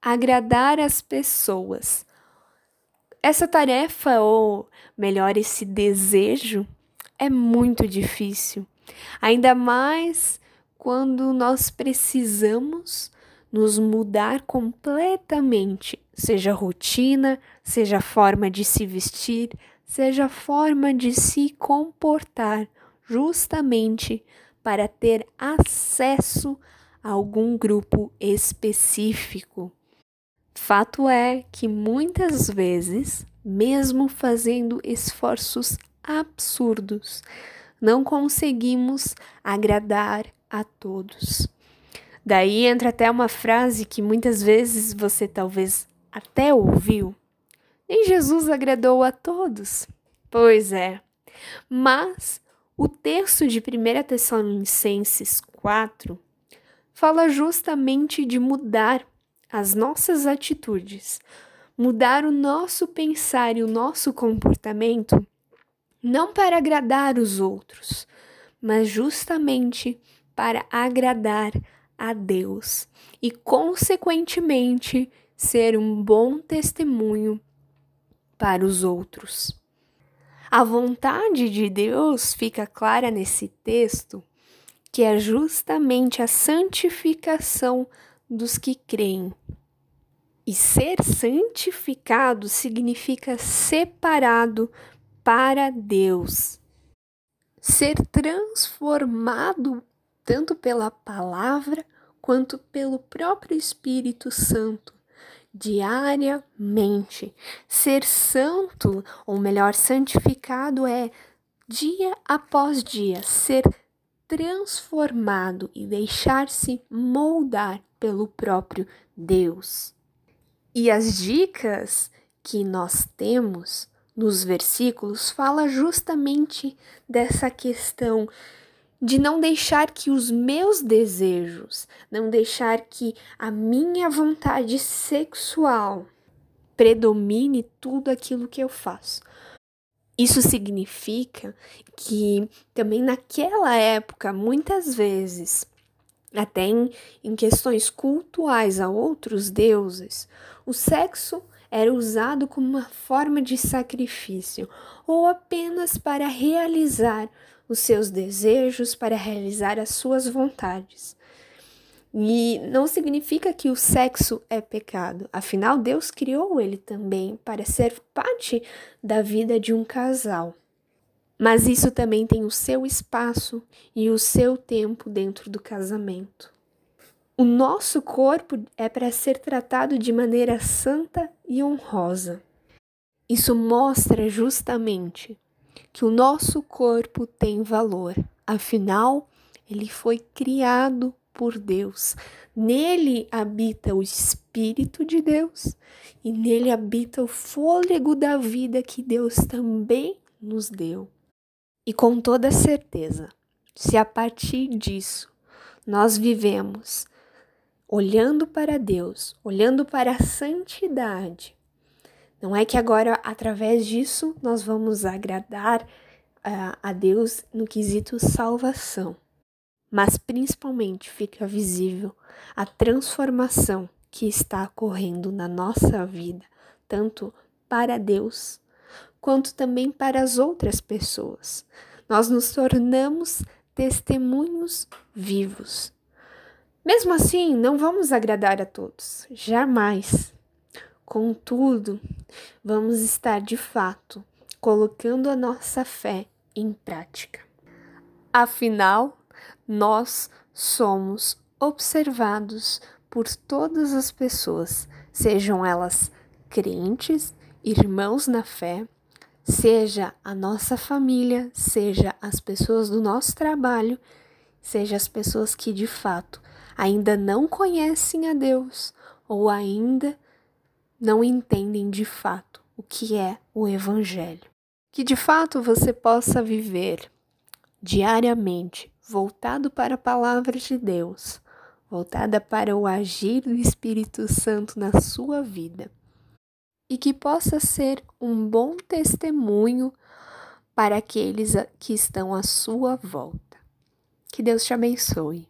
agradar as pessoas. Essa tarefa, ou melhor, esse desejo, é muito difícil, ainda mais quando nós precisamos nos mudar completamente, seja rotina, seja forma de se vestir, seja forma de se comportar, justamente para ter acesso a algum grupo específico. Fato é que muitas vezes, mesmo fazendo esforços absurdos, não conseguimos agradar a todos. Daí entra até uma frase que muitas vezes você talvez até ouviu. Nem Jesus agradou a todos. Pois é. Mas o texto de 1 Tessalonicenses 4 fala justamente de mudar as nossas atitudes, mudar o nosso pensar e o nosso comportamento, não para agradar os outros, mas justamente para agradar a Deus e, consequentemente, ser um bom testemunho para os outros. A vontade de Deus fica clara nesse texto, que é justamente a santificação dos que creem. E ser santificado significa separado para Deus. Ser transformado tanto pela palavra quanto pelo próprio Espírito Santo diariamente. Ser santo, ou melhor, santificado é dia após dia ser transformado e deixar-se moldar pelo próprio Deus. E as dicas que nós temos nos versículos fala justamente dessa questão de não deixar que os meus desejos, não deixar que a minha vontade sexual predomine tudo aquilo que eu faço. Isso significa que também naquela época, muitas vezes, até em, em questões cultuais a outros deuses, o sexo era usado como uma forma de sacrifício ou apenas para realizar os seus desejos, para realizar as suas vontades. E não significa que o sexo é pecado, afinal, Deus criou ele também para ser parte da vida de um casal. Mas isso também tem o seu espaço e o seu tempo dentro do casamento. O nosso corpo é para ser tratado de maneira santa e honrosa. Isso mostra justamente que o nosso corpo tem valor, afinal, ele foi criado por Deus. Nele habita o Espírito de Deus e nele habita o fôlego da vida que Deus também nos deu. E com toda certeza, se a partir disso nós vivemos olhando para Deus, olhando para a santidade, não é que agora, através disso, nós vamos agradar uh, a Deus no quesito salvação, mas principalmente fica visível a transformação que está ocorrendo na nossa vida, tanto para Deus quanto também para as outras pessoas. Nós nos tornamos testemunhos vivos. Mesmo assim, não vamos agradar a todos, jamais. Contudo, vamos estar de fato colocando a nossa fé em prática. Afinal, nós somos observados por todas as pessoas, sejam elas crentes, irmãos na fé, seja a nossa família, seja as pessoas do nosso trabalho, seja as pessoas que de fato ainda não conhecem a Deus ou ainda não entendem de fato o que é o Evangelho. Que de fato você possa viver diariamente voltado para a palavra de Deus, voltada para o agir do Espírito Santo na sua vida, e que possa ser um bom testemunho para aqueles que estão à sua volta. Que Deus te abençoe.